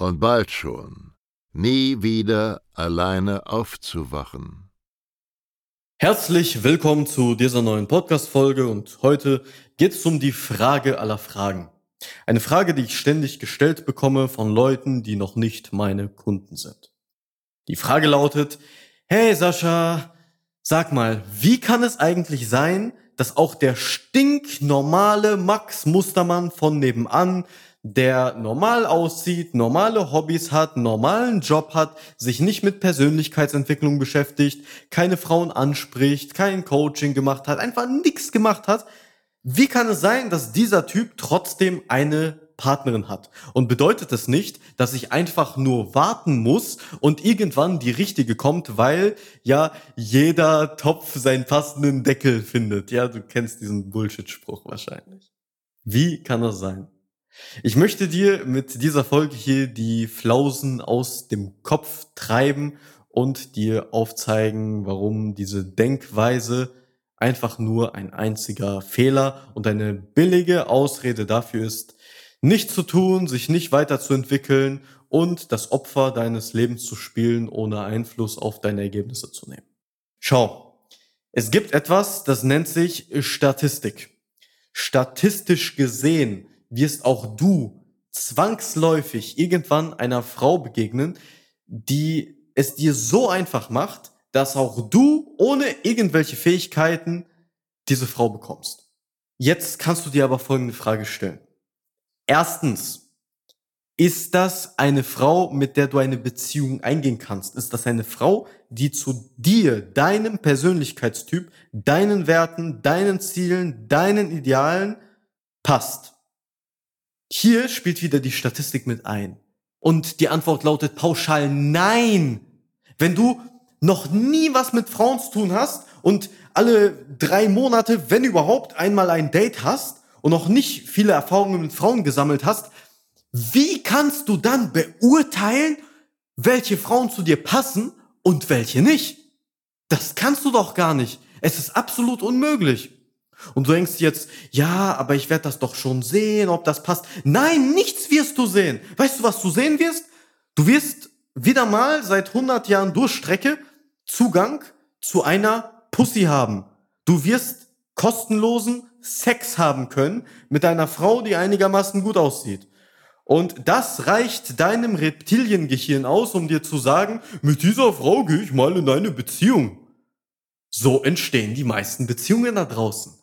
und bald schon nie wieder alleine aufzuwachen. Herzlich willkommen zu dieser neuen Podcast-Folge und heute geht es um die Frage aller Fragen. Eine Frage, die ich ständig gestellt bekomme von Leuten, die noch nicht meine Kunden sind. Die Frage lautet, Hey Sascha, sag mal, wie kann es eigentlich sein, dass auch der stinknormale Max Mustermann von nebenan, der normal aussieht, normale Hobbys hat, normalen Job hat, sich nicht mit Persönlichkeitsentwicklung beschäftigt, keine Frauen anspricht, kein Coaching gemacht hat, einfach nichts gemacht hat. Wie kann es sein, dass dieser Typ trotzdem eine Partnerin hat. Und bedeutet das nicht, dass ich einfach nur warten muss und irgendwann die richtige kommt, weil ja jeder Topf seinen passenden Deckel findet. Ja, du kennst diesen Bullshit-Spruch wahrscheinlich. Wie kann das sein? Ich möchte dir mit dieser Folge hier die Flausen aus dem Kopf treiben und dir aufzeigen, warum diese Denkweise einfach nur ein einziger Fehler und eine billige Ausrede dafür ist, nicht zu tun, sich nicht weiterzuentwickeln und das Opfer deines Lebens zu spielen, ohne Einfluss auf deine Ergebnisse zu nehmen. Schau, es gibt etwas, das nennt sich Statistik. Statistisch gesehen wirst auch du zwangsläufig irgendwann einer Frau begegnen, die es dir so einfach macht, dass auch du ohne irgendwelche Fähigkeiten diese Frau bekommst. Jetzt kannst du dir aber folgende Frage stellen. Erstens, ist das eine Frau, mit der du eine Beziehung eingehen kannst? Ist das eine Frau, die zu dir, deinem Persönlichkeitstyp, deinen Werten, deinen Zielen, deinen Idealen passt? Hier spielt wieder die Statistik mit ein. Und die Antwort lautet pauschal nein. Wenn du noch nie was mit Frauen zu tun hast und alle drei Monate, wenn überhaupt, einmal ein Date hast, und noch nicht viele Erfahrungen mit Frauen gesammelt hast, wie kannst du dann beurteilen, welche Frauen zu dir passen und welche nicht? Das kannst du doch gar nicht. Es ist absolut unmöglich. Und du denkst jetzt, ja, aber ich werde das doch schon sehen, ob das passt. Nein, nichts wirst du sehen. Weißt du, was du sehen wirst? Du wirst wieder mal seit 100 Jahren Durchstrecke Zugang zu einer Pussy haben. Du wirst kostenlosen Sex haben können mit einer Frau, die einigermaßen gut aussieht. Und das reicht deinem Reptiliengehirn aus, um dir zu sagen, mit dieser Frau gehe ich mal in eine Beziehung. So entstehen die meisten Beziehungen da draußen.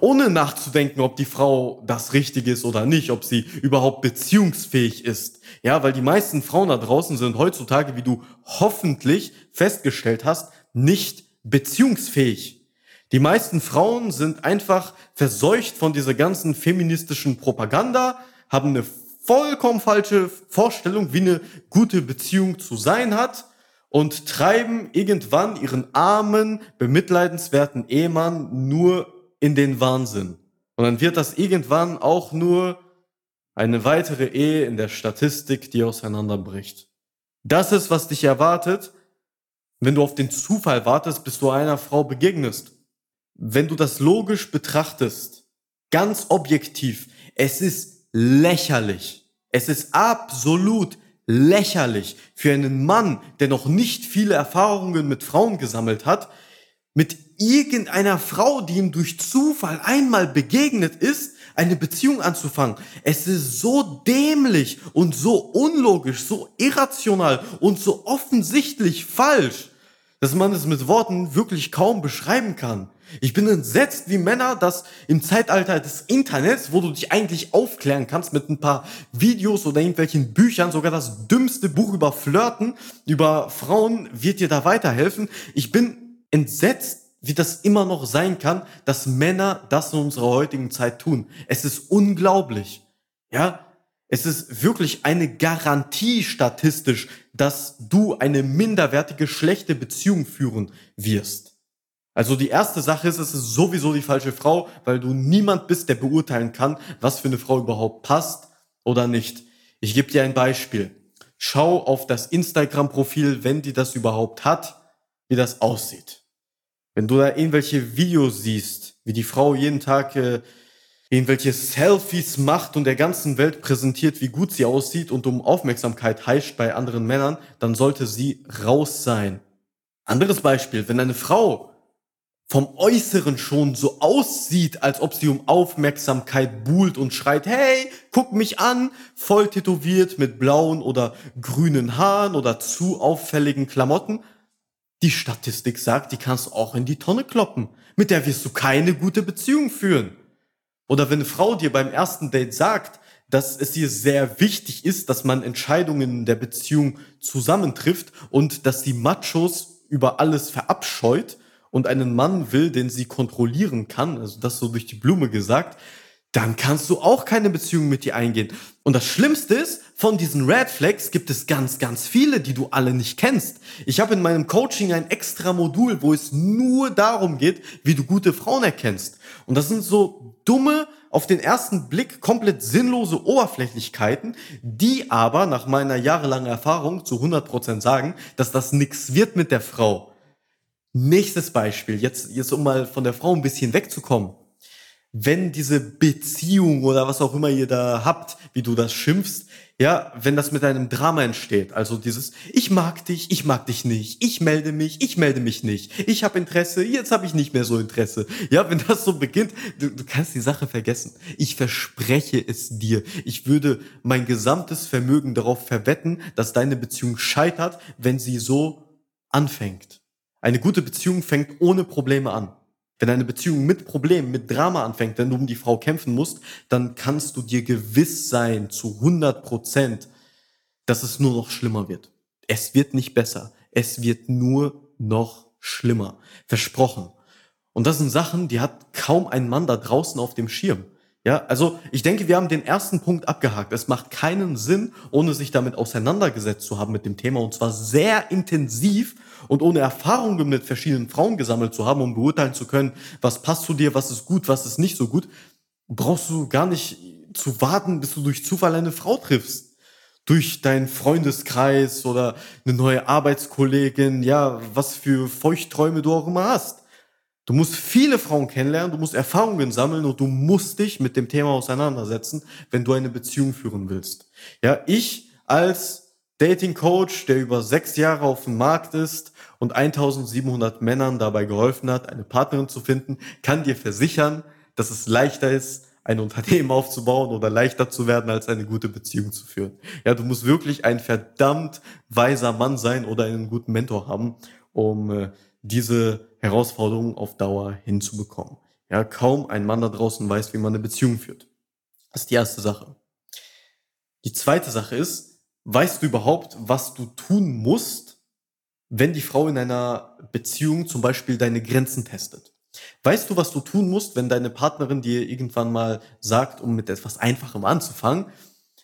Ohne nachzudenken, ob die Frau das Richtige ist oder nicht, ob sie überhaupt beziehungsfähig ist. Ja, weil die meisten Frauen da draußen sind heutzutage, wie du hoffentlich festgestellt hast, nicht beziehungsfähig. Die meisten Frauen sind einfach verseucht von dieser ganzen feministischen Propaganda, haben eine vollkommen falsche Vorstellung, wie eine gute Beziehung zu sein hat und treiben irgendwann ihren armen, bemitleidenswerten Ehemann nur in den Wahnsinn. Und dann wird das irgendwann auch nur eine weitere Ehe in der Statistik, die auseinanderbricht. Das ist, was dich erwartet, wenn du auf den Zufall wartest, bis du einer Frau begegnest wenn du das logisch betrachtest, ganz objektiv, es ist lächerlich. Es ist absolut lächerlich für einen Mann, der noch nicht viele Erfahrungen mit Frauen gesammelt hat, mit irgendeiner Frau, die ihm durch Zufall einmal begegnet ist, eine Beziehung anzufangen. Es ist so dämlich und so unlogisch, so irrational und so offensichtlich falsch, dass man es mit Worten wirklich kaum beschreiben kann. Ich bin entsetzt, wie Männer das im Zeitalter des Internets, wo du dich eigentlich aufklären kannst mit ein paar Videos oder irgendwelchen Büchern, sogar das dümmste Buch über Flirten, über Frauen wird dir da weiterhelfen. Ich bin entsetzt, wie das immer noch sein kann, dass Männer das in unserer heutigen Zeit tun. Es ist unglaublich. Ja, es ist wirklich eine Garantie statistisch, dass du eine minderwertige, schlechte Beziehung führen wirst. Also die erste Sache ist, es ist sowieso die falsche Frau, weil du niemand bist, der beurteilen kann, was für eine Frau überhaupt passt oder nicht. Ich gebe dir ein Beispiel. Schau auf das Instagram-Profil, wenn die das überhaupt hat, wie das aussieht. Wenn du da irgendwelche Videos siehst, wie die Frau jeden Tag äh, irgendwelche Selfies macht und der ganzen Welt präsentiert, wie gut sie aussieht und um Aufmerksamkeit heischt bei anderen Männern, dann sollte sie raus sein. Anderes Beispiel, wenn eine Frau vom Äußeren schon so aussieht, als ob sie um Aufmerksamkeit buhlt und schreit, hey, guck mich an, voll tätowiert mit blauen oder grünen Haaren oder zu auffälligen Klamotten, die Statistik sagt, die kannst du auch in die Tonne kloppen. Mit der wirst du keine gute Beziehung führen. Oder wenn eine Frau dir beim ersten Date sagt, dass es ihr sehr wichtig ist, dass man Entscheidungen der Beziehung zusammentrifft und dass sie Machos über alles verabscheut und einen Mann will, den sie kontrollieren kann, also das so durch die Blume gesagt, dann kannst du auch keine Beziehung mit dir eingehen. Und das Schlimmste ist, von diesen Red Flags gibt es ganz, ganz viele, die du alle nicht kennst. Ich habe in meinem Coaching ein extra Modul, wo es nur darum geht, wie du gute Frauen erkennst. Und das sind so dumme, auf den ersten Blick komplett sinnlose Oberflächlichkeiten, die aber nach meiner jahrelangen Erfahrung zu 100% sagen, dass das nichts wird mit der Frau. Nächstes Beispiel, jetzt, jetzt um mal von der Frau ein bisschen wegzukommen wenn diese Beziehung oder was auch immer ihr da habt, wie du das schimpfst, ja, wenn das mit einem Drama entsteht, also dieses ich mag dich, ich mag dich nicht, ich melde mich, ich melde mich nicht, ich habe Interesse, jetzt habe ich nicht mehr so Interesse. Ja, wenn das so beginnt, du, du kannst die Sache vergessen. Ich verspreche es dir. Ich würde mein gesamtes Vermögen darauf verwetten, dass deine Beziehung scheitert, wenn sie so anfängt. Eine gute Beziehung fängt ohne Probleme an. Wenn eine Beziehung mit Problemen, mit Drama anfängt, wenn du um die Frau kämpfen musst, dann kannst du dir gewiss sein zu 100 Prozent, dass es nur noch schlimmer wird. Es wird nicht besser. Es wird nur noch schlimmer. Versprochen. Und das sind Sachen, die hat kaum ein Mann da draußen auf dem Schirm. Ja, also ich denke, wir haben den ersten Punkt abgehakt. Es macht keinen Sinn, ohne sich damit auseinandergesetzt zu haben mit dem Thema und zwar sehr intensiv und ohne Erfahrungen mit verschiedenen Frauen gesammelt zu haben, um beurteilen zu können, was passt zu dir, was ist gut, was ist nicht so gut, brauchst du gar nicht zu warten, bis du durch Zufall eine Frau triffst. Durch deinen Freundeskreis oder eine neue Arbeitskollegin, ja, was für Feuchtträume du auch immer hast. Du musst viele Frauen kennenlernen, du musst Erfahrungen sammeln und du musst dich mit dem Thema auseinandersetzen, wenn du eine Beziehung führen willst. Ja, ich als Dating Coach, der über sechs Jahre auf dem Markt ist und 1700 Männern dabei geholfen hat, eine Partnerin zu finden, kann dir versichern, dass es leichter ist, ein Unternehmen aufzubauen oder leichter zu werden, als eine gute Beziehung zu führen. Ja, du musst wirklich ein verdammt weiser Mann sein oder einen guten Mentor haben, um äh, diese Herausforderungen auf Dauer hinzubekommen. Ja, kaum ein Mann da draußen weiß, wie man eine Beziehung führt. Das ist die erste Sache. Die zweite Sache ist, weißt du überhaupt, was du tun musst, wenn die Frau in einer Beziehung zum Beispiel deine Grenzen testet? Weißt du, was du tun musst, wenn deine Partnerin dir irgendwann mal sagt, um mit etwas Einfachem anzufangen,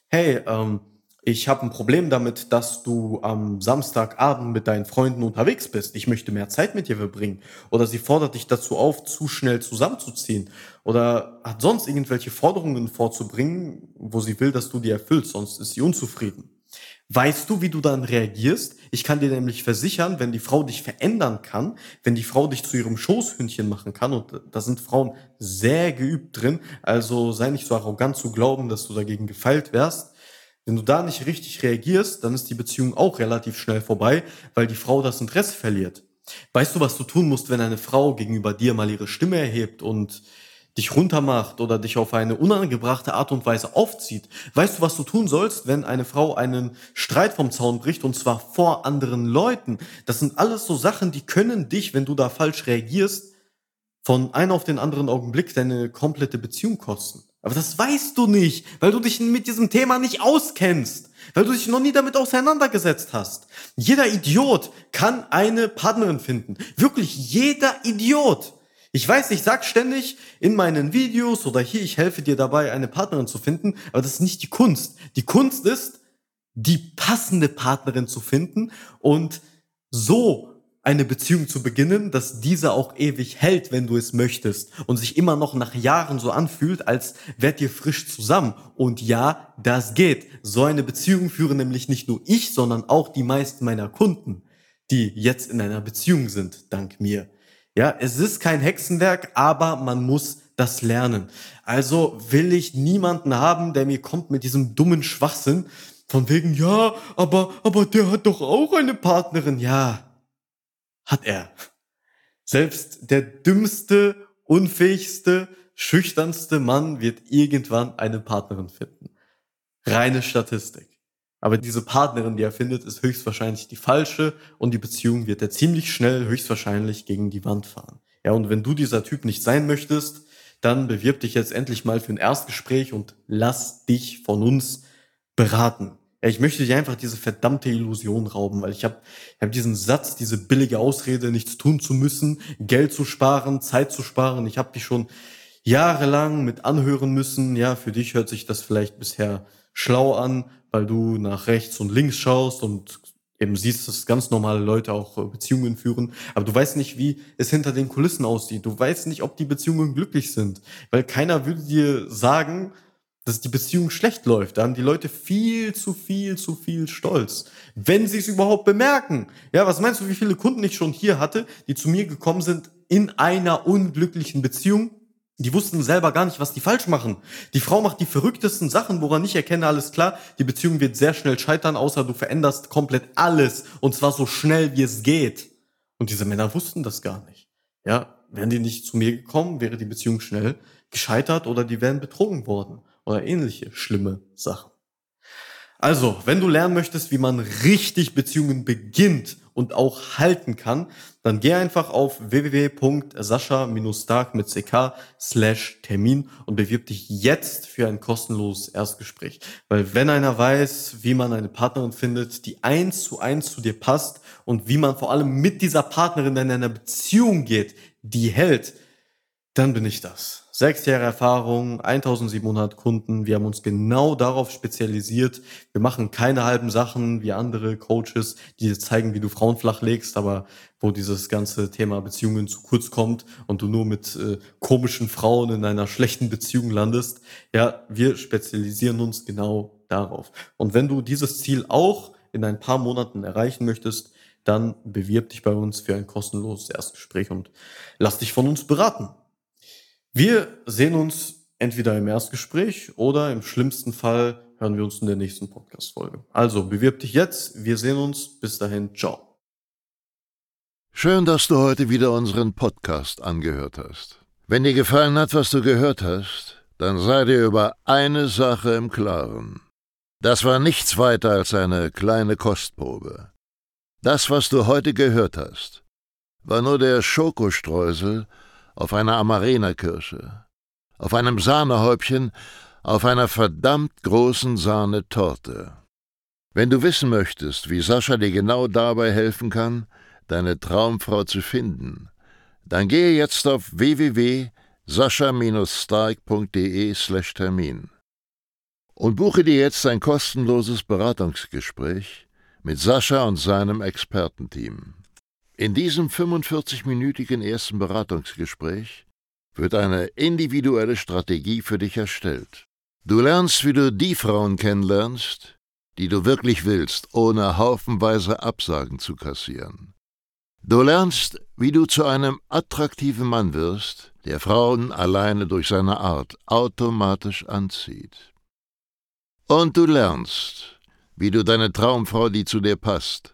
hey, ähm, ich habe ein Problem damit, dass du am Samstagabend mit deinen Freunden unterwegs bist. Ich möchte mehr Zeit mit dir verbringen. Oder sie fordert dich dazu auf, zu schnell zusammenzuziehen. Oder hat sonst irgendwelche Forderungen vorzubringen, wo sie will, dass du die erfüllst, sonst ist sie unzufrieden. Weißt du, wie du dann reagierst? Ich kann dir nämlich versichern, wenn die Frau dich verändern kann, wenn die Frau dich zu ihrem Schoßhündchen machen kann, und da sind Frauen sehr geübt drin, also sei nicht so arrogant zu glauben, dass du dagegen gefeilt wärst, wenn du da nicht richtig reagierst, dann ist die Beziehung auch relativ schnell vorbei, weil die Frau das Interesse verliert. Weißt du, was du tun musst, wenn eine Frau gegenüber dir mal ihre Stimme erhebt und dich runtermacht oder dich auf eine unangebrachte Art und Weise aufzieht? Weißt du, was du tun sollst, wenn eine Frau einen Streit vom Zaun bricht und zwar vor anderen Leuten? Das sind alles so Sachen, die können dich, wenn du da falsch reagierst, von einem auf den anderen Augenblick deine komplette Beziehung kosten. Aber das weißt du nicht, weil du dich mit diesem Thema nicht auskennst, weil du dich noch nie damit auseinandergesetzt hast. Jeder Idiot kann eine Partnerin finden. Wirklich jeder Idiot. Ich weiß, ich sag ständig in meinen Videos oder hier, ich helfe dir dabei, eine Partnerin zu finden, aber das ist nicht die Kunst. Die Kunst ist, die passende Partnerin zu finden und so eine Beziehung zu beginnen, dass diese auch ewig hält, wenn du es möchtest und sich immer noch nach Jahren so anfühlt, als wärt ihr frisch zusammen. Und ja, das geht. So eine Beziehung führe nämlich nicht nur ich, sondern auch die meisten meiner Kunden, die jetzt in einer Beziehung sind, dank mir. Ja, es ist kein Hexenwerk, aber man muss das lernen. Also will ich niemanden haben, der mir kommt mit diesem dummen Schwachsinn von wegen, ja, aber, aber der hat doch auch eine Partnerin. Ja, hat er. Selbst der dümmste, unfähigste, schüchternste Mann wird irgendwann eine Partnerin finden. Reine Statistik. Aber diese Partnerin, die er findet, ist höchstwahrscheinlich die falsche und die Beziehung wird er ziemlich schnell höchstwahrscheinlich gegen die Wand fahren. Ja, und wenn du dieser Typ nicht sein möchtest, dann bewirb dich jetzt endlich mal für ein Erstgespräch und lass dich von uns beraten. Ja, ich möchte dir einfach diese verdammte Illusion rauben, weil ich habe ich hab diesen Satz, diese billige Ausrede, nichts tun zu müssen, Geld zu sparen, Zeit zu sparen. Ich habe dich schon jahrelang mit anhören müssen. Ja, für dich hört sich das vielleicht bisher schlau an, weil du nach rechts und links schaust und eben siehst, dass ganz normale Leute auch Beziehungen führen, aber du weißt nicht, wie es hinter den Kulissen aussieht. Du weißt nicht, ob die Beziehungen glücklich sind, weil keiner würde dir sagen, dass die Beziehung schlecht läuft. Da haben die Leute viel zu viel zu viel Stolz, wenn sie es überhaupt bemerken. Ja, was meinst du, wie viele Kunden ich schon hier hatte, die zu mir gekommen sind in einer unglücklichen Beziehung? Die wussten selber gar nicht, was die falsch machen. Die Frau macht die verrücktesten Sachen, woran ich erkenne, alles klar, die Beziehung wird sehr schnell scheitern, außer du veränderst komplett alles und zwar so schnell wie es geht. Und diese Männer wussten das gar nicht. Ja, wären die nicht zu mir gekommen, wäre die Beziehung schnell gescheitert oder die wären betrogen worden oder ähnliche schlimme Sachen. Also, wenn du lernen möchtest, wie man richtig Beziehungen beginnt und auch halten kann, dann geh einfach auf www.sascha-stark mit ck slash Termin und bewirb dich jetzt für ein kostenloses Erstgespräch. Weil wenn einer weiß, wie man eine Partnerin findet, die eins zu eins zu dir passt und wie man vor allem mit dieser Partnerin in einer Beziehung geht, die hält, dann bin ich das sechs Jahre Erfahrung, 1700 Kunden. Wir haben uns genau darauf spezialisiert. Wir machen keine halben Sachen wie andere Coaches, die dir zeigen, wie du Frauen flach legst, aber wo dieses ganze Thema Beziehungen zu kurz kommt und du nur mit äh, komischen Frauen in einer schlechten Beziehung landest. Ja, wir spezialisieren uns genau darauf. Und wenn du dieses Ziel auch in ein paar Monaten erreichen möchtest, dann bewirb dich bei uns für ein kostenloses Erstgespräch und lass dich von uns beraten. Wir sehen uns entweder im Erstgespräch oder im schlimmsten Fall hören wir uns in der nächsten Podcast-Folge. Also bewirb dich jetzt. Wir sehen uns. Bis dahin. Ciao. Schön, dass du heute wieder unseren Podcast angehört hast. Wenn dir gefallen hat, was du gehört hast, dann sei dir über eine Sache im Klaren. Das war nichts weiter als eine kleine Kostprobe. Das, was du heute gehört hast, war nur der Schokostreusel auf einer Amarena-Kirsche, auf einem Sahnehäubchen, auf einer verdammt großen Sahnetorte. Wenn du wissen möchtest, wie Sascha dir genau dabei helfen kann, deine Traumfrau zu finden, dann gehe jetzt auf www.sascha-stark.de/termin und buche dir jetzt ein kostenloses Beratungsgespräch mit Sascha und seinem Expertenteam. In diesem 45-minütigen ersten Beratungsgespräch wird eine individuelle Strategie für dich erstellt. Du lernst, wie du die Frauen kennenlernst, die du wirklich willst, ohne haufenweise Absagen zu kassieren. Du lernst, wie du zu einem attraktiven Mann wirst, der Frauen alleine durch seine Art automatisch anzieht. Und du lernst, wie du deine Traumfrau, die zu dir passt,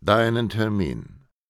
deinen Termin.